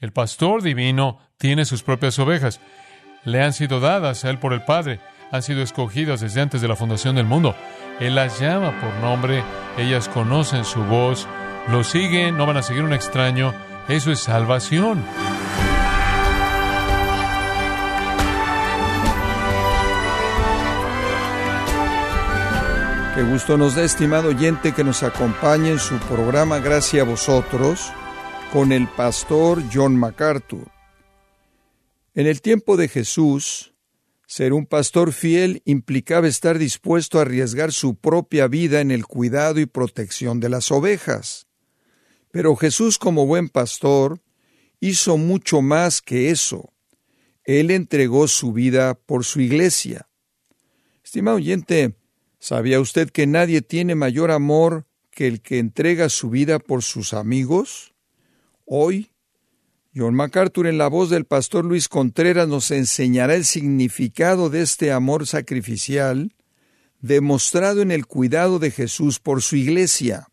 El pastor divino tiene sus propias ovejas. Le han sido dadas a él por el Padre. Han sido escogidas desde antes de la fundación del mundo. Él las llama por nombre. Ellas conocen su voz. Lo siguen. No van a seguir un extraño. Eso es salvación. Qué gusto nos da, estimado oyente, que nos acompañe en su programa Gracias a vosotros con el pastor John MacArthur. En el tiempo de Jesús, ser un pastor fiel implicaba estar dispuesto a arriesgar su propia vida en el cuidado y protección de las ovejas. Pero Jesús, como buen pastor, hizo mucho más que eso. Él entregó su vida por su iglesia. Estimado oyente, ¿Sabía usted que nadie tiene mayor amor que el que entrega su vida por sus amigos? Hoy, John MacArthur en la voz del pastor Luis Contreras nos enseñará el significado de este amor sacrificial demostrado en el cuidado de Jesús por su iglesia.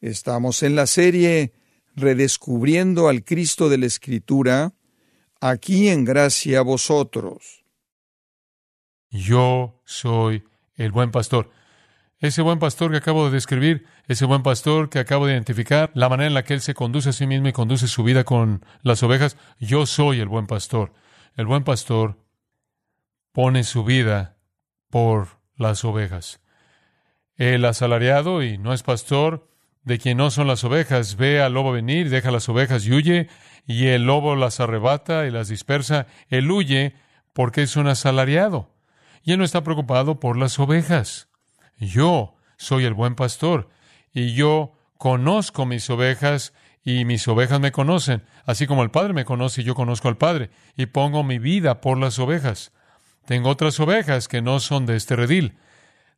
Estamos en la serie Redescubriendo al Cristo de la Escritura, aquí en gracia a vosotros. Yo soy el buen pastor. Ese buen pastor que acabo de describir, ese buen pastor que acabo de identificar, la manera en la que él se conduce a sí mismo y conduce su vida con las ovejas, yo soy el buen pastor. El buen pastor pone su vida por las ovejas. El asalariado y no es pastor de quien no son las ovejas, ve al lobo venir, deja las ovejas y huye, y el lobo las arrebata y las dispersa. Él huye porque es un asalariado y él no está preocupado por las ovejas. Yo soy el buen pastor y yo conozco mis ovejas y mis ovejas me conocen, así como el Padre me conoce y yo conozco al Padre, y pongo mi vida por las ovejas. Tengo otras ovejas que no son de este redil.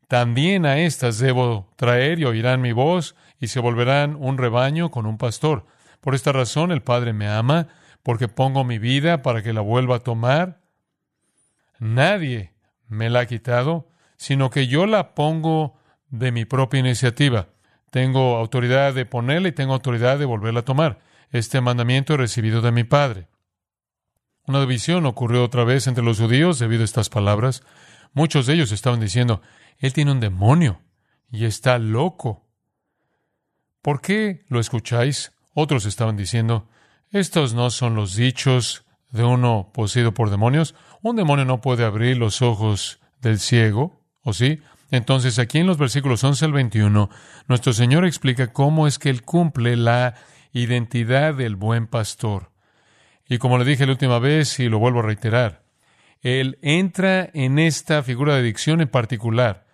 También a estas debo traer y oirán mi voz y se volverán un rebaño con un pastor. Por esta razón el Padre me ama, porque pongo mi vida para que la vuelva a tomar. Nadie me la ha quitado, sino que yo la pongo de mi propia iniciativa. Tengo autoridad de ponerla y tengo autoridad de volverla a tomar. Este mandamiento he recibido de mi Padre. Una división ocurrió otra vez entre los judíos debido a estas palabras. Muchos de ellos estaban diciendo, Él tiene un demonio y está loco. ¿Por qué lo escucháis? Otros estaban diciendo, estos no son los dichos de uno poseído por demonios. Un demonio no puede abrir los ojos del ciego, ¿o sí? Entonces, aquí en los versículos 11 al 21, nuestro Señor explica cómo es que Él cumple la identidad del buen pastor. Y como le dije la última vez y lo vuelvo a reiterar, Él entra en esta figura de dicción en particular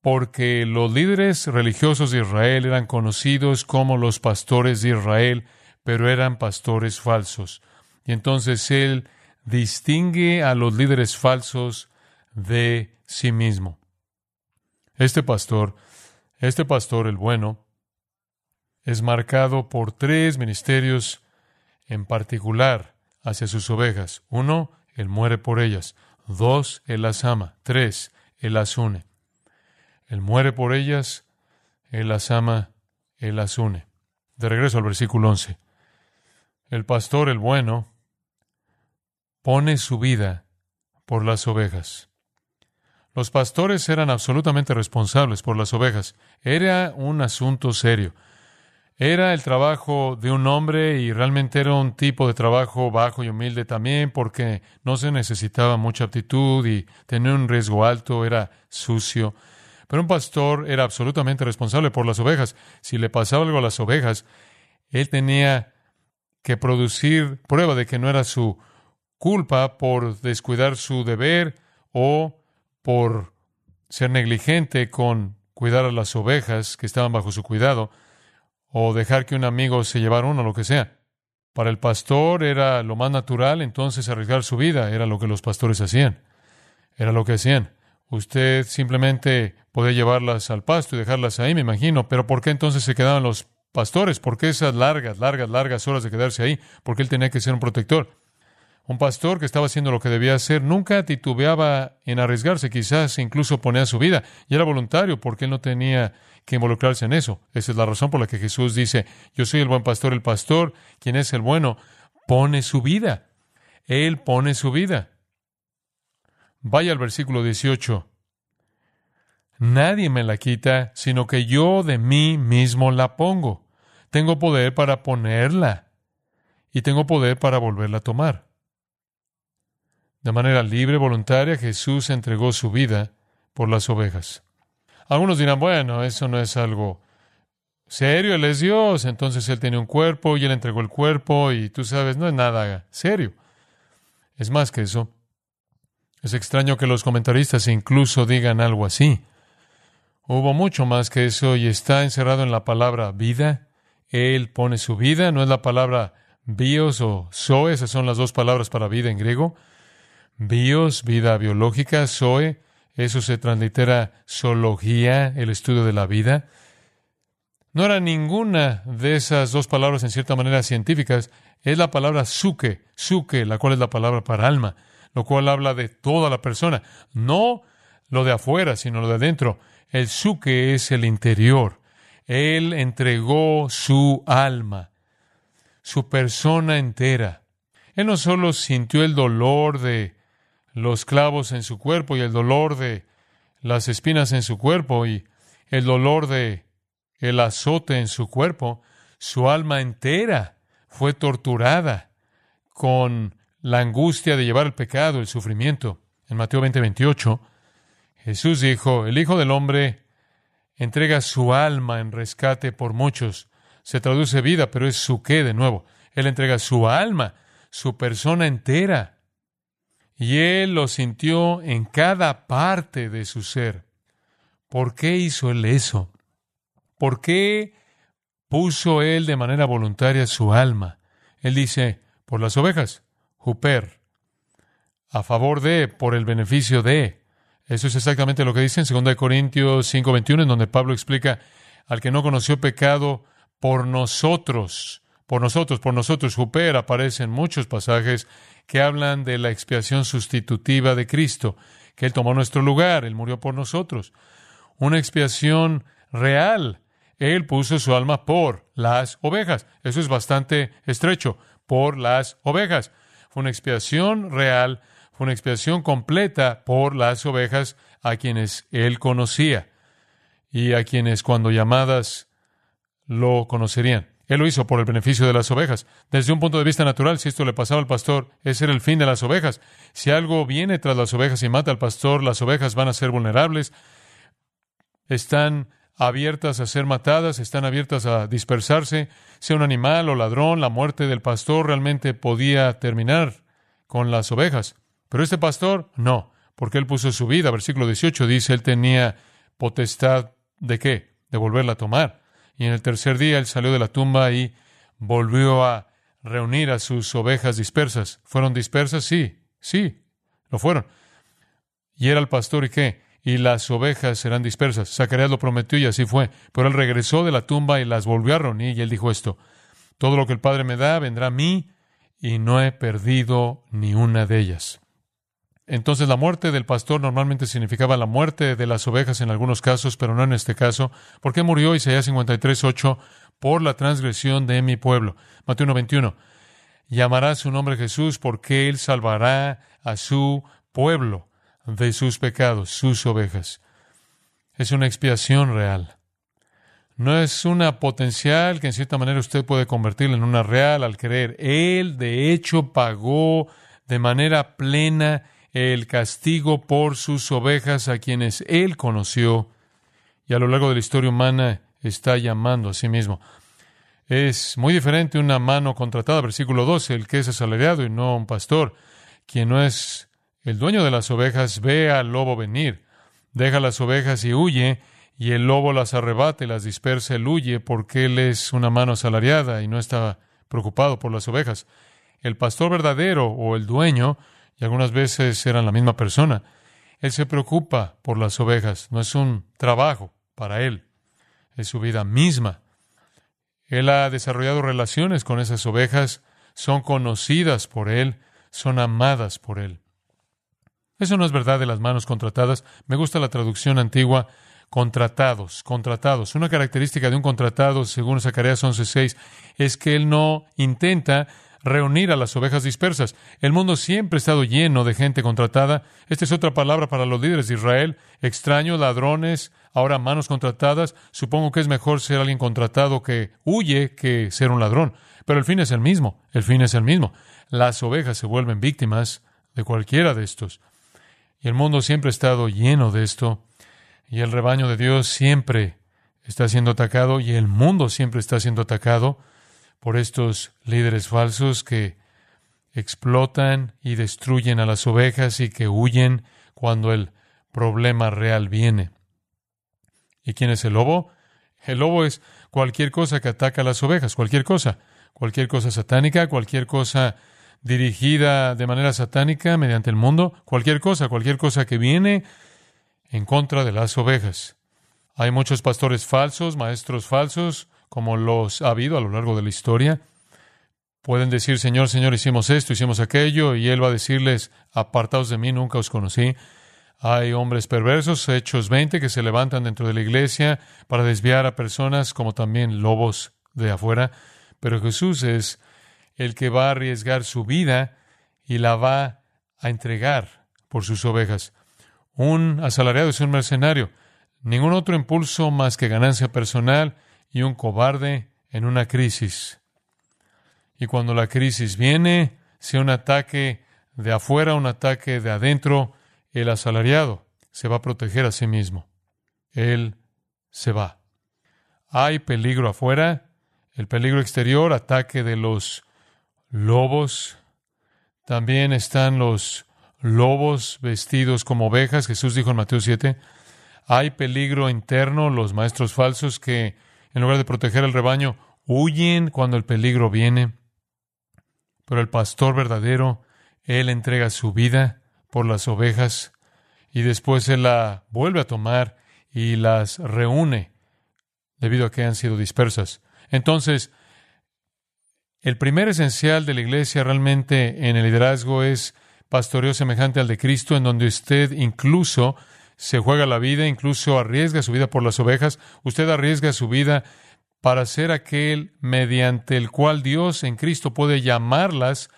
porque los líderes religiosos de Israel eran conocidos como los pastores de Israel, pero eran pastores falsos. Y entonces Él distingue a los líderes falsos de sí mismo. Este pastor, este pastor, el bueno, es marcado por tres ministerios en particular hacia sus ovejas. Uno, Él muere por ellas. Dos, Él las ama. Tres, Él las une. Él muere por ellas, Él las ama, Él las une. De regreso al versículo 11. El pastor, el bueno, pone su vida por las ovejas. Los pastores eran absolutamente responsables por las ovejas. Era un asunto serio. Era el trabajo de un hombre y realmente era un tipo de trabajo bajo y humilde también porque no se necesitaba mucha aptitud y tenía un riesgo alto, era sucio. Pero un pastor era absolutamente responsable por las ovejas. Si le pasaba algo a las ovejas, él tenía que producir prueba de que no era su culpa por descuidar su deber o por ser negligente con cuidar a las ovejas que estaban bajo su cuidado o dejar que un amigo se llevara uno, lo que sea. Para el pastor era lo más natural, entonces arriesgar su vida era lo que los pastores hacían. Era lo que hacían. Usted simplemente podía llevarlas al pasto y dejarlas ahí, me imagino, pero ¿por qué entonces se quedaban los pastores? ¿Por qué esas largas, largas, largas horas de quedarse ahí? Porque él tenía que ser un protector. Un pastor que estaba haciendo lo que debía hacer nunca titubeaba en arriesgarse, quizás incluso ponía su vida, y era voluntario porque él no tenía que involucrarse en eso. Esa es la razón por la que Jesús dice, yo soy el buen pastor, el pastor, quien es el bueno, pone su vida. Él pone su vida. Vaya al versículo 18. Nadie me la quita, sino que yo de mí mismo la pongo. Tengo poder para ponerla y tengo poder para volverla a tomar. De manera libre, voluntaria, Jesús entregó su vida por las ovejas. Algunos dirán, bueno, eso no es algo serio, Él es Dios, entonces Él tiene un cuerpo y Él entregó el cuerpo y tú sabes, no es nada serio. Es más que eso. Es extraño que los comentaristas incluso digan algo así. Hubo mucho más que eso y está encerrado en la palabra vida. Él pone su vida, no es la palabra bios o zoe, esas son las dos palabras para vida en griego. Bios, vida biológica, zoe, eso se translitera zoología, el estudio de la vida. No era ninguna de esas dos palabras en cierta manera científicas, es la palabra suke, suke, la cual es la palabra para alma, lo cual habla de toda la persona, no lo de afuera, sino lo de adentro. El suke es el interior. Él entregó su alma, su persona entera. Él no solo sintió el dolor de los clavos en su cuerpo y el dolor de las espinas en su cuerpo y el dolor de el azote en su cuerpo, su alma entera fue torturada con la angustia de llevar el pecado, el sufrimiento. En Mateo 20, 28, Jesús dijo, el Hijo del Hombre entrega su alma en rescate por muchos. Se traduce vida, pero es su qué de nuevo. Él entrega su alma, su persona entera. Y él lo sintió en cada parte de su ser. ¿Por qué hizo él eso? ¿Por qué puso él de manera voluntaria su alma? Él dice, por las ovejas, Juper, a favor de, por el beneficio de. Eso es exactamente lo que dice en 2 Corintios 5:21, en donde Pablo explica al que no conoció pecado por nosotros, por nosotros, por nosotros. Juper aparece en muchos pasajes que hablan de la expiación sustitutiva de Cristo, que Él tomó nuestro lugar, Él murió por nosotros. Una expiación real. Él puso su alma por las ovejas. Eso es bastante estrecho, por las ovejas. Fue una expiación real una expiación completa por las ovejas a quienes él conocía y a quienes cuando llamadas lo conocerían. Él lo hizo por el beneficio de las ovejas. Desde un punto de vista natural, si esto le pasaba al pastor, ese era el fin de las ovejas. Si algo viene tras las ovejas y mata al pastor, las ovejas van a ser vulnerables, están abiertas a ser matadas, están abiertas a dispersarse, sea un animal o ladrón, la muerte del pastor realmente podía terminar con las ovejas. Pero este pastor, no, porque él puso su vida. Versículo 18 dice, él tenía potestad de qué? De volverla a tomar. Y en el tercer día él salió de la tumba y volvió a reunir a sus ovejas dispersas. ¿Fueron dispersas? Sí, sí, lo fueron. Y era el pastor y qué? Y las ovejas serán dispersas. Zacarías lo prometió y así fue. Pero él regresó de la tumba y las volvió a reunir y él dijo esto. Todo lo que el Padre me da vendrá a mí y no he perdido ni una de ellas. Entonces la muerte del pastor normalmente significaba la muerte de las ovejas en algunos casos, pero no en este caso. ¿Por qué murió Isaías 53.8? Por la transgresión de mi pueblo. Mateo 1.21. Llamará su nombre Jesús porque él salvará a su pueblo de sus pecados, sus ovejas. Es una expiación real. No es una potencial que en cierta manera usted puede convertirla en una real al creer. Él, de hecho, pagó de manera plena el castigo por sus ovejas a quienes él conoció y a lo largo de la historia humana está llamando a sí mismo. Es muy diferente una mano contratada, versículo 12, el que es asalariado y no un pastor, quien no es el dueño de las ovejas, ve al lobo venir, deja las ovejas y huye, y el lobo las arrebata y las dispersa, él huye porque él es una mano asalariada y no está preocupado por las ovejas. El pastor verdadero o el dueño y algunas veces eran la misma persona. Él se preocupa por las ovejas, no es un trabajo para él, es su vida misma. Él ha desarrollado relaciones con esas ovejas, son conocidas por él, son amadas por él. Eso no es verdad de las manos contratadas. Me gusta la traducción antigua, contratados, contratados. Una característica de un contratado, según Zacarías 11.6, es que él no intenta reunir a las ovejas dispersas. El mundo siempre ha estado lleno de gente contratada. Esta es otra palabra para los líderes de Israel. Extraños, ladrones, ahora manos contratadas. Supongo que es mejor ser alguien contratado que huye que ser un ladrón. Pero el fin es el mismo. El fin es el mismo. Las ovejas se vuelven víctimas de cualquiera de estos. Y el mundo siempre ha estado lleno de esto. Y el rebaño de Dios siempre está siendo atacado y el mundo siempre está siendo atacado por estos líderes falsos que explotan y destruyen a las ovejas y que huyen cuando el problema real viene. ¿Y quién es el lobo? El lobo es cualquier cosa que ataca a las ovejas, cualquier cosa, cualquier cosa satánica, cualquier cosa dirigida de manera satánica mediante el mundo, cualquier cosa, cualquier cosa que viene en contra de las ovejas. Hay muchos pastores falsos, maestros falsos, como los ha habido a lo largo de la historia. Pueden decir, Señor, Señor, hicimos esto, hicimos aquello, y Él va a decirles, apartaos de mí, nunca os conocí. Hay hombres perversos, Hechos 20, que se levantan dentro de la iglesia para desviar a personas como también lobos de afuera. Pero Jesús es el que va a arriesgar su vida y la va a entregar por sus ovejas. Un asalariado es un mercenario. Ningún otro impulso más que ganancia personal y un cobarde en una crisis. Y cuando la crisis viene, sea un ataque de afuera, un ataque de adentro, el asalariado se va a proteger a sí mismo. Él se va. Hay peligro afuera, el peligro exterior, ataque de los lobos. También están los lobos vestidos como ovejas. Jesús dijo en Mateo 7, hay peligro interno, los maestros falsos que en lugar de proteger al rebaño, huyen cuando el peligro viene. Pero el pastor verdadero, él entrega su vida por las ovejas y después él la vuelve a tomar y las reúne debido a que han sido dispersas. Entonces, el primer esencial de la iglesia realmente en el liderazgo es pastoreo semejante al de Cristo, en donde usted incluso se juega la vida, incluso arriesga su vida por las ovejas. Usted arriesga su vida para ser aquel mediante el cual Dios en Cristo puede llamarlas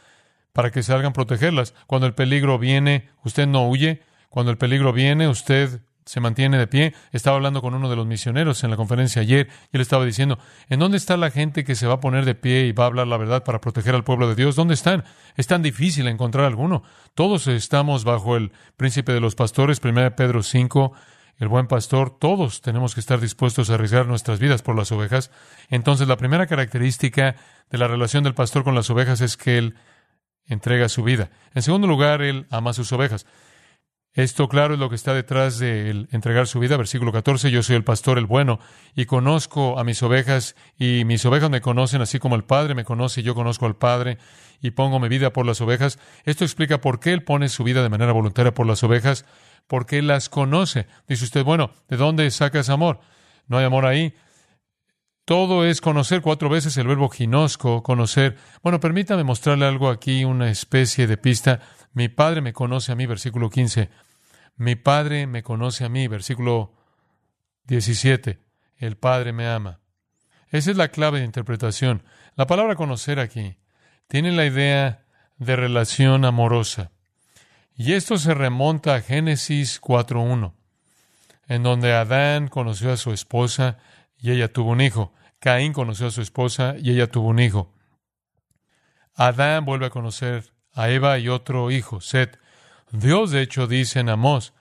para que salgan protegerlas. Cuando el peligro viene, usted no huye. Cuando el peligro viene, usted se mantiene de pie. Estaba hablando con uno de los misioneros en la conferencia ayer y él estaba diciendo, ¿en dónde está la gente que se va a poner de pie y va a hablar la verdad para proteger al pueblo de Dios? ¿Dónde están? Es tan difícil encontrar alguno. Todos estamos bajo el príncipe de los pastores, 1 Pedro 5, el buen pastor, todos tenemos que estar dispuestos a arriesgar nuestras vidas por las ovejas. Entonces, la primera característica de la relación del pastor con las ovejas es que él entrega su vida. En segundo lugar, él ama sus ovejas. Esto, claro, es lo que está detrás de entregar su vida. Versículo 14, yo soy el pastor, el bueno, y conozco a mis ovejas, y mis ovejas me conocen, así como el Padre me conoce, y yo conozco al Padre, y pongo mi vida por las ovejas. Esto explica por qué Él pone su vida de manera voluntaria por las ovejas, porque Él las conoce. Dice usted, bueno, ¿de dónde sacas amor? No hay amor ahí. Todo es conocer cuatro veces el verbo ginosco, conocer. Bueno, permítame mostrarle algo aquí, una especie de pista. Mi Padre me conoce a mí, versículo 15. Mi Padre me conoce a mí, versículo 17. El Padre me ama. Esa es la clave de interpretación. La palabra conocer aquí tiene la idea de relación amorosa. Y esto se remonta a Génesis 4.1, en donde Adán conoció a su esposa y ella tuvo un hijo. Caín conoció a su esposa y ella tuvo un hijo. Adán vuelve a conocer a Eva y otro hijo, Set. Dios, de hecho, dice en Amós,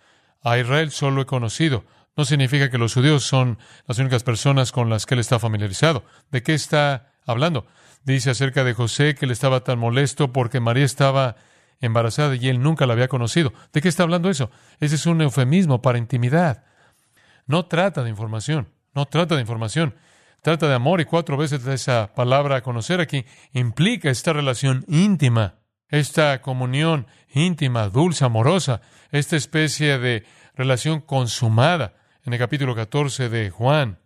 a Israel solo he conocido. No significa que los judíos son las únicas personas con las que él está familiarizado. ¿De qué está hablando? Dice acerca de José que él estaba tan molesto porque María estaba embarazada y él nunca la había conocido. ¿De qué está hablando eso? Ese es un eufemismo para intimidad. No trata de información, no trata de información. Trata de amor y cuatro veces esa palabra conocer aquí implica esta relación íntima esta comunión íntima, dulce, amorosa, esta especie de relación consumada en el capítulo 14 de Juan,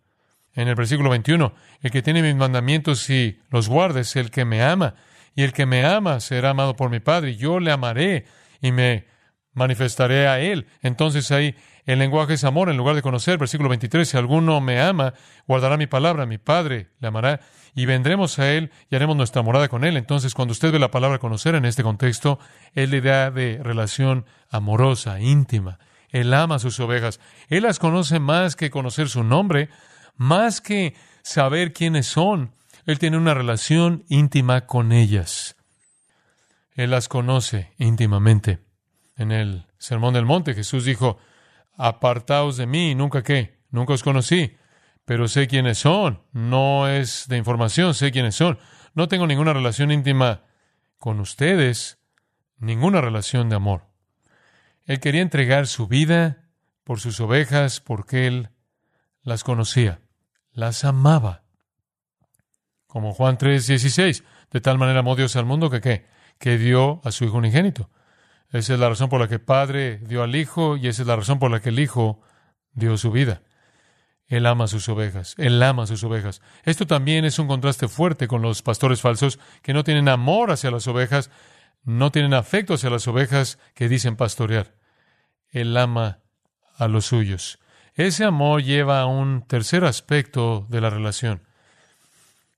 en el versículo 21, el que tiene mis mandamientos y los guarda es el que me ama, y el que me ama será amado por mi Padre, y yo le amaré y me manifestaré a él. Entonces ahí El lenguaje es amor en lugar de conocer. Versículo 23, si alguno me ama, guardará mi palabra, mi Padre le amará, y vendremos a Él y haremos nuestra morada con Él. Entonces, cuando usted ve la palabra conocer en este contexto, es la idea de relación amorosa, íntima. Él ama a sus ovejas. Él las conoce más que conocer su nombre, más que saber quiénes son. Él tiene una relación íntima con ellas. Él las conoce íntimamente. En el Sermón del Monte Jesús dijo, apartaos de mí, nunca qué, nunca os conocí, pero sé quiénes son. No es de información, sé quiénes son. No tengo ninguna relación íntima con ustedes, ninguna relación de amor. Él quería entregar su vida por sus ovejas porque él las conocía, las amaba. Como Juan 3:16, de tal manera amó Dios al mundo que qué, que dio a su Hijo unigénito. Esa es la razón por la que el Padre dio al Hijo y esa es la razón por la que el Hijo dio su vida. Él ama sus ovejas, Él ama sus ovejas. Esto también es un contraste fuerte con los pastores falsos que no tienen amor hacia las ovejas, no tienen afecto hacia las ovejas que dicen pastorear. Él ama a los suyos. Ese amor lleva a un tercer aspecto de la relación.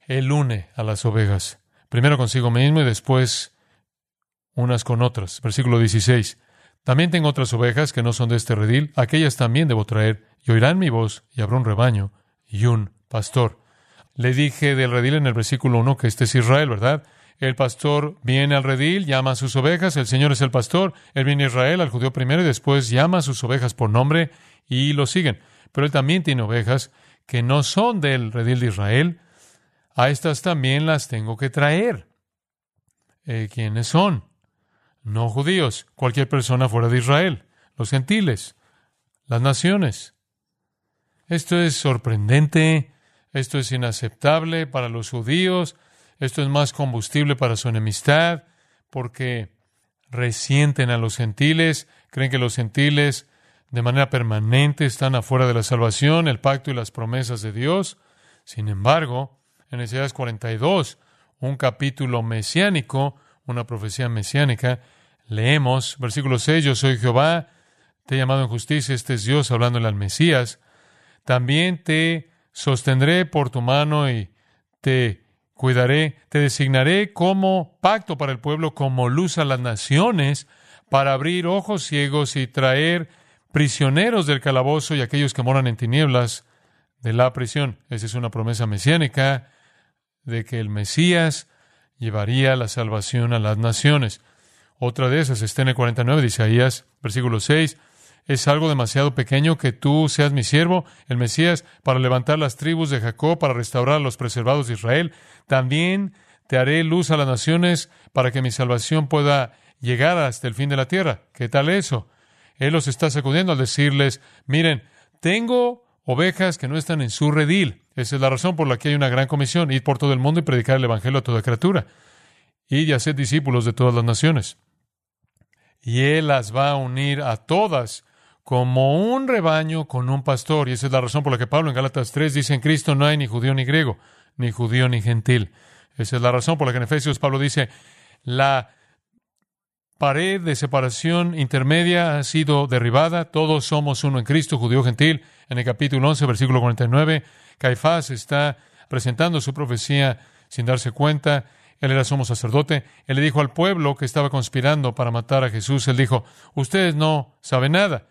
Él une a las ovejas, primero consigo mismo y después unas con otras. Versículo 16. También tengo otras ovejas que no son de este redil, aquellas también debo traer, y oirán mi voz, y habrá un rebaño y un pastor. Le dije del redil en el versículo 1 que este es Israel, ¿verdad? El pastor viene al redil, llama a sus ovejas, el Señor es el pastor, él viene a Israel, al judío primero, y después llama a sus ovejas por nombre y lo siguen. Pero él también tiene ovejas que no son del redil de Israel. A estas también las tengo que traer. Eh, ¿Quiénes son? No judíos, cualquier persona fuera de Israel, los gentiles, las naciones. Esto es sorprendente, esto es inaceptable para los judíos, esto es más combustible para su enemistad, porque resienten a los gentiles, creen que los gentiles de manera permanente están afuera de la salvación, el pacto y las promesas de Dios. Sin embargo, en Isaías 42, un capítulo mesiánico, una profecía mesiánica, leemos, versículo 6, yo soy Jehová, te he llamado en justicia, este es Dios hablándole al Mesías, también te sostendré por tu mano y te cuidaré, te designaré como pacto para el pueblo, como luz a las naciones, para abrir ojos ciegos y traer prisioneros del calabozo y aquellos que moran en tinieblas de la prisión. Esa es una promesa mesiánica de que el Mesías llevaría la salvación a las naciones. Otra de esas está en el 49 de Isaías, versículo 6. Es algo demasiado pequeño que tú seas mi siervo, el Mesías, para levantar las tribus de Jacob, para restaurar a los preservados de Israel. También te haré luz a las naciones para que mi salvación pueda llegar hasta el fin de la tierra. ¿Qué tal eso? Él los está sacudiendo al decirles, miren, tengo ovejas que no están en su redil. Esa es la razón por la que hay una gran comisión, ir por todo el mundo y predicar el Evangelio a toda criatura. Y a ser discípulos de todas las naciones. Y Él las va a unir a todas como un rebaño con un pastor. Y esa es la razón por la que Pablo en Gálatas 3 dice, en Cristo no hay ni judío ni griego, ni judío ni gentil. Esa es la razón por la que en Efesios Pablo dice, la pared de separación intermedia ha sido derribada, todos somos uno en Cristo, judío gentil. En el capítulo 11, versículo 49, Caifás está presentando su profecía sin darse cuenta. Él era sumo sacerdote. Él le dijo al pueblo que estaba conspirando para matar a Jesús, él dijo, ustedes no saben nada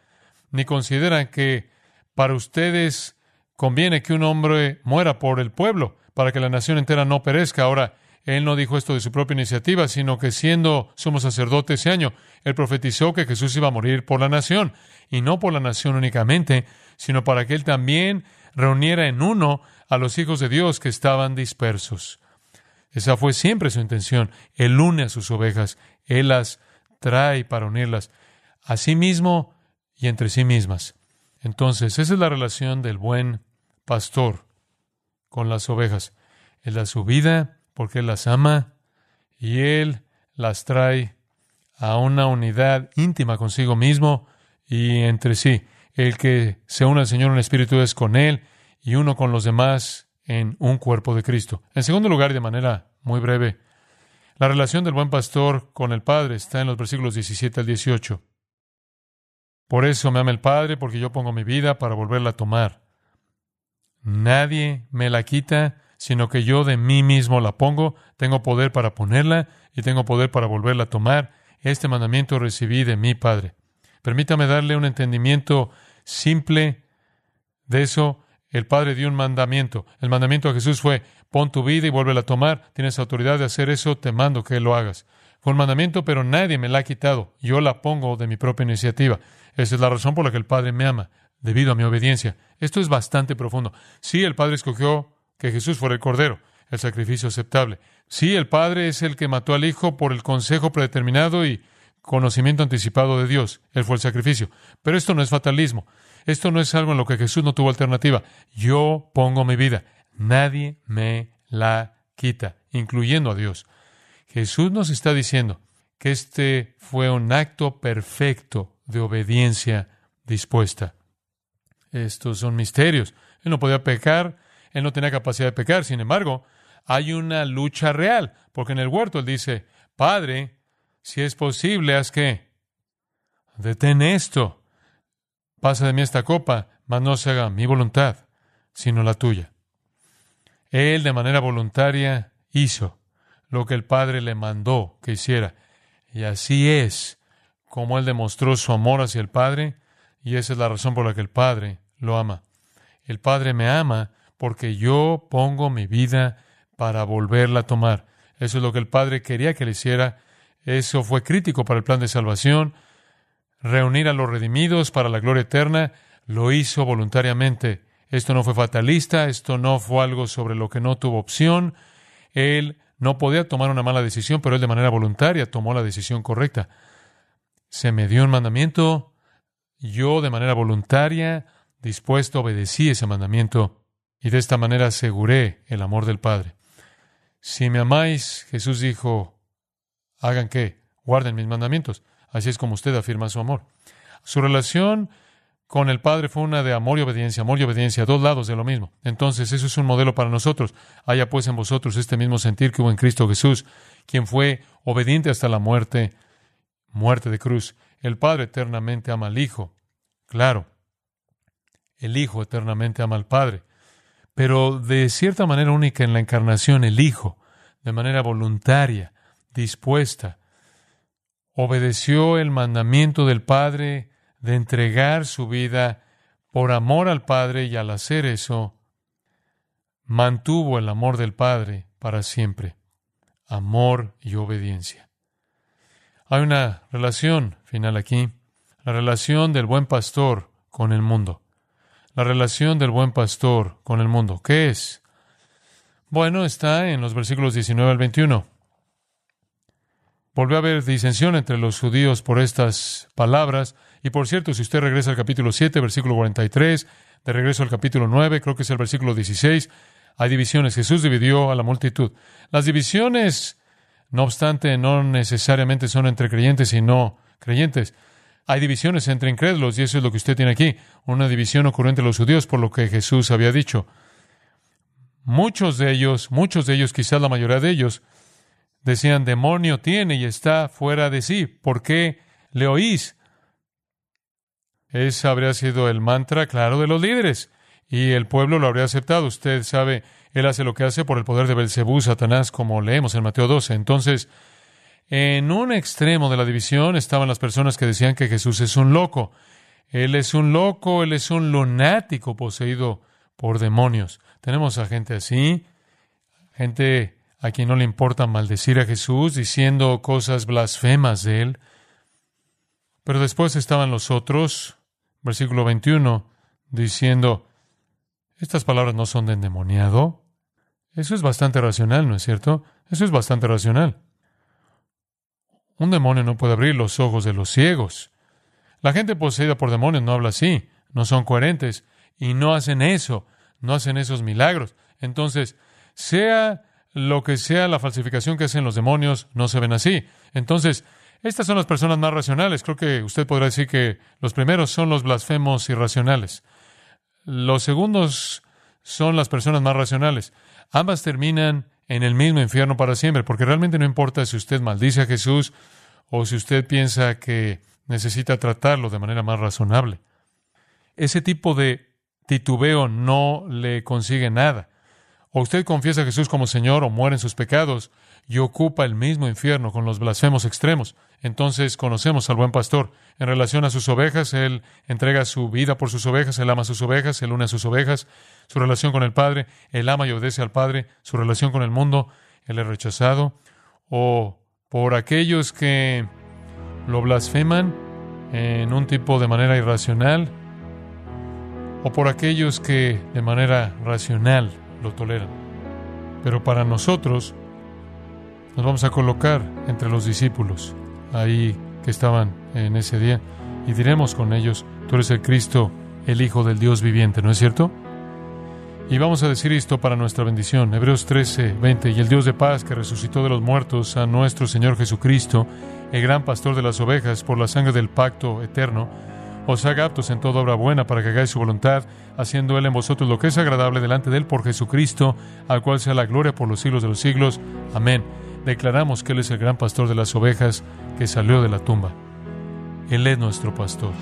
ni consideran que para ustedes conviene que un hombre muera por el pueblo, para que la nación entera no perezca. Ahora, él no dijo esto de su propia iniciativa, sino que siendo sumo sacerdote ese año, él profetizó que Jesús iba a morir por la nación, y no por la nación únicamente, sino para que él también reuniera en uno a los hijos de Dios que estaban dispersos. Esa fue siempre su intención. Él une a sus ovejas, él las trae para unirlas. Asimismo, y entre sí mismas. Entonces, esa es la relación del buen pastor con las ovejas. Él da su vida porque Él las ama y Él las trae a una unidad íntima consigo mismo y entre sí. El que se une al Señor en espíritu es con Él y uno con los demás en un cuerpo de Cristo. En segundo lugar, y de manera muy breve, la relación del buen pastor con el Padre está en los versículos 17 al 18. Por eso me ama el Padre, porque yo pongo mi vida para volverla a tomar. Nadie me la quita, sino que yo de mí mismo la pongo. Tengo poder para ponerla y tengo poder para volverla a tomar. Este mandamiento recibí de mi Padre. Permítame darle un entendimiento simple de eso. El Padre dio un mandamiento. El mandamiento a Jesús fue, pon tu vida y vuélvela a tomar. Tienes autoridad de hacer eso, te mando que lo hagas. Fue un mandamiento, pero nadie me la ha quitado. Yo la pongo de mi propia iniciativa. Esa es la razón por la que el Padre me ama, debido a mi obediencia. Esto es bastante profundo. Sí, el Padre escogió que Jesús fuera el Cordero, el sacrificio aceptable. Sí, el Padre es el que mató al Hijo por el consejo predeterminado y conocimiento anticipado de Dios. Él fue el sacrificio. Pero esto no es fatalismo. Esto no es algo en lo que Jesús no tuvo alternativa. Yo pongo mi vida. Nadie me la quita, incluyendo a Dios. Jesús nos está diciendo que este fue un acto perfecto de obediencia dispuesta. Estos son misterios. Él no podía pecar, él no tenía capacidad de pecar. Sin embargo, hay una lucha real, porque en el huerto él dice, Padre, si es posible, haz que detén esto. Pasa de mí esta copa, mas no se haga mi voluntad, sino la tuya. Él de manera voluntaria hizo lo que el Padre le mandó que hiciera. Y así es como él demostró su amor hacia el Padre, y esa es la razón por la que el Padre lo ama. El Padre me ama porque yo pongo mi vida para volverla a tomar. Eso es lo que el Padre quería que le hiciera eso fue crítico para el plan de salvación. Reunir a los redimidos para la gloria eterna lo hizo voluntariamente. Esto no fue fatalista, esto no fue algo sobre lo que no tuvo opción. Él no podía tomar una mala decisión, pero él de manera voluntaria tomó la decisión correcta. Se me dio un mandamiento, yo de manera voluntaria, dispuesto, obedecí ese mandamiento y de esta manera aseguré el amor del Padre. Si me amáis, Jesús dijo, hagan que guarden mis mandamientos. Así es como usted afirma su amor. Su relación con el Padre fue una de amor y obediencia, amor y obediencia, dos lados de lo mismo. Entonces, eso es un modelo para nosotros. Haya pues en vosotros este mismo sentir que hubo en Cristo Jesús, quien fue obediente hasta la muerte, muerte de cruz. El Padre eternamente ama al Hijo. Claro, el Hijo eternamente ama al Padre. Pero de cierta manera única en la encarnación, el Hijo, de manera voluntaria, dispuesta. Obedeció el mandamiento del Padre de entregar su vida por amor al Padre y al hacer eso, mantuvo el amor del Padre para siempre. Amor y obediencia. Hay una relación final aquí, la relación del buen pastor con el mundo. La relación del buen pastor con el mundo. ¿Qué es? Bueno, está en los versículos 19 al 21. Volvió a haber disensión entre los judíos por estas palabras. Y por cierto, si usted regresa al capítulo 7, versículo 43, de regreso al capítulo 9, creo que es el versículo 16, hay divisiones. Jesús dividió a la multitud. Las divisiones, no obstante, no necesariamente son entre creyentes y no creyentes. Hay divisiones entre incrédulos y eso es lo que usted tiene aquí. Una división ocurrió entre los judíos por lo que Jesús había dicho. Muchos de ellos, muchos de ellos, quizás la mayoría de ellos, Decían, demonio tiene y está fuera de sí. ¿Por qué le oís? Ese habría sido el mantra claro de los líderes y el pueblo lo habría aceptado. Usted sabe, él hace lo que hace por el poder de Belcebú, Satanás, como leemos en Mateo 12. Entonces, en un extremo de la división estaban las personas que decían que Jesús es un loco. Él es un loco, él es un lunático poseído por demonios. Tenemos a gente así, gente a quien no le importa maldecir a Jesús diciendo cosas blasfemas de él. Pero después estaban los otros, versículo 21, diciendo, estas palabras no son de endemoniado. Eso es bastante racional, ¿no es cierto? Eso es bastante racional. Un demonio no puede abrir los ojos de los ciegos. La gente poseída por demonios no habla así, no son coherentes y no hacen eso, no hacen esos milagros. Entonces, sea lo que sea la falsificación que hacen los demonios, no se ven así. Entonces, estas son las personas más racionales. Creo que usted podrá decir que los primeros son los blasfemos irracionales. Los segundos son las personas más racionales. Ambas terminan en el mismo infierno para siempre, porque realmente no importa si usted maldice a Jesús o si usted piensa que necesita tratarlo de manera más razonable. Ese tipo de titubeo no le consigue nada. O usted confiesa a Jesús como Señor o muere en sus pecados y ocupa el mismo infierno con los blasfemos extremos. Entonces conocemos al buen pastor. En relación a sus ovejas, Él entrega su vida por sus ovejas, Él ama sus ovejas, Él une a sus ovejas. Su relación con el Padre, Él ama y obedece al Padre. Su relación con el mundo, Él es rechazado. O por aquellos que lo blasfeman en un tipo de manera irracional, o por aquellos que de manera racional lo toleran. Pero para nosotros nos vamos a colocar entre los discípulos ahí que estaban en ese día y diremos con ellos, tú eres el Cristo, el Hijo del Dios viviente, ¿no es cierto? Y vamos a decir esto para nuestra bendición. Hebreos 13, 20. Y el Dios de paz que resucitó de los muertos a nuestro Señor Jesucristo, el gran pastor de las ovejas, por la sangre del pacto eterno, os haga aptos en toda obra buena para que hagáis su voluntad, haciendo Él en vosotros lo que es agradable delante de Él por Jesucristo, al cual sea la gloria por los siglos de los siglos. Amén. Declaramos que Él es el gran pastor de las ovejas que salió de la tumba. Él es nuestro pastor.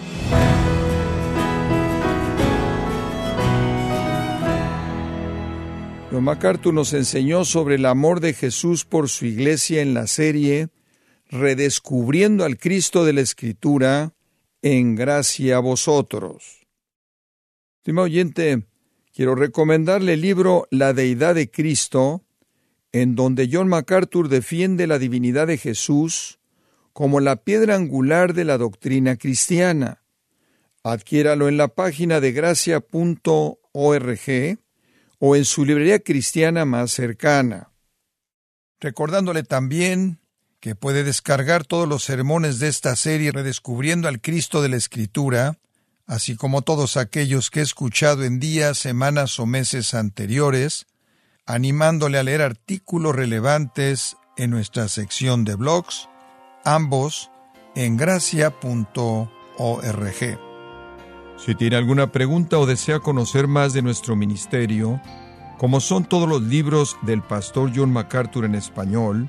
John MacArthur nos enseñó sobre el amor de Jesús por su iglesia en la serie Redescubriendo al Cristo de la Escritura, en gracia a vosotros. Estimado oyente, quiero recomendarle el libro La Deidad de Cristo, en donde John MacArthur defiende la divinidad de Jesús como la piedra angular de la doctrina cristiana. Adquiéralo en la página de gracia.org o en su librería cristiana más cercana. Recordándole también que puede descargar todos los sermones de esta serie Redescubriendo al Cristo de la Escritura, así como todos aquellos que he escuchado en días, semanas o meses anteriores, animándole a leer artículos relevantes en nuestra sección de blogs, ambos en gracia.org. Si tiene alguna pregunta o desea conocer más de nuestro ministerio, como son todos los libros del pastor John MacArthur en español,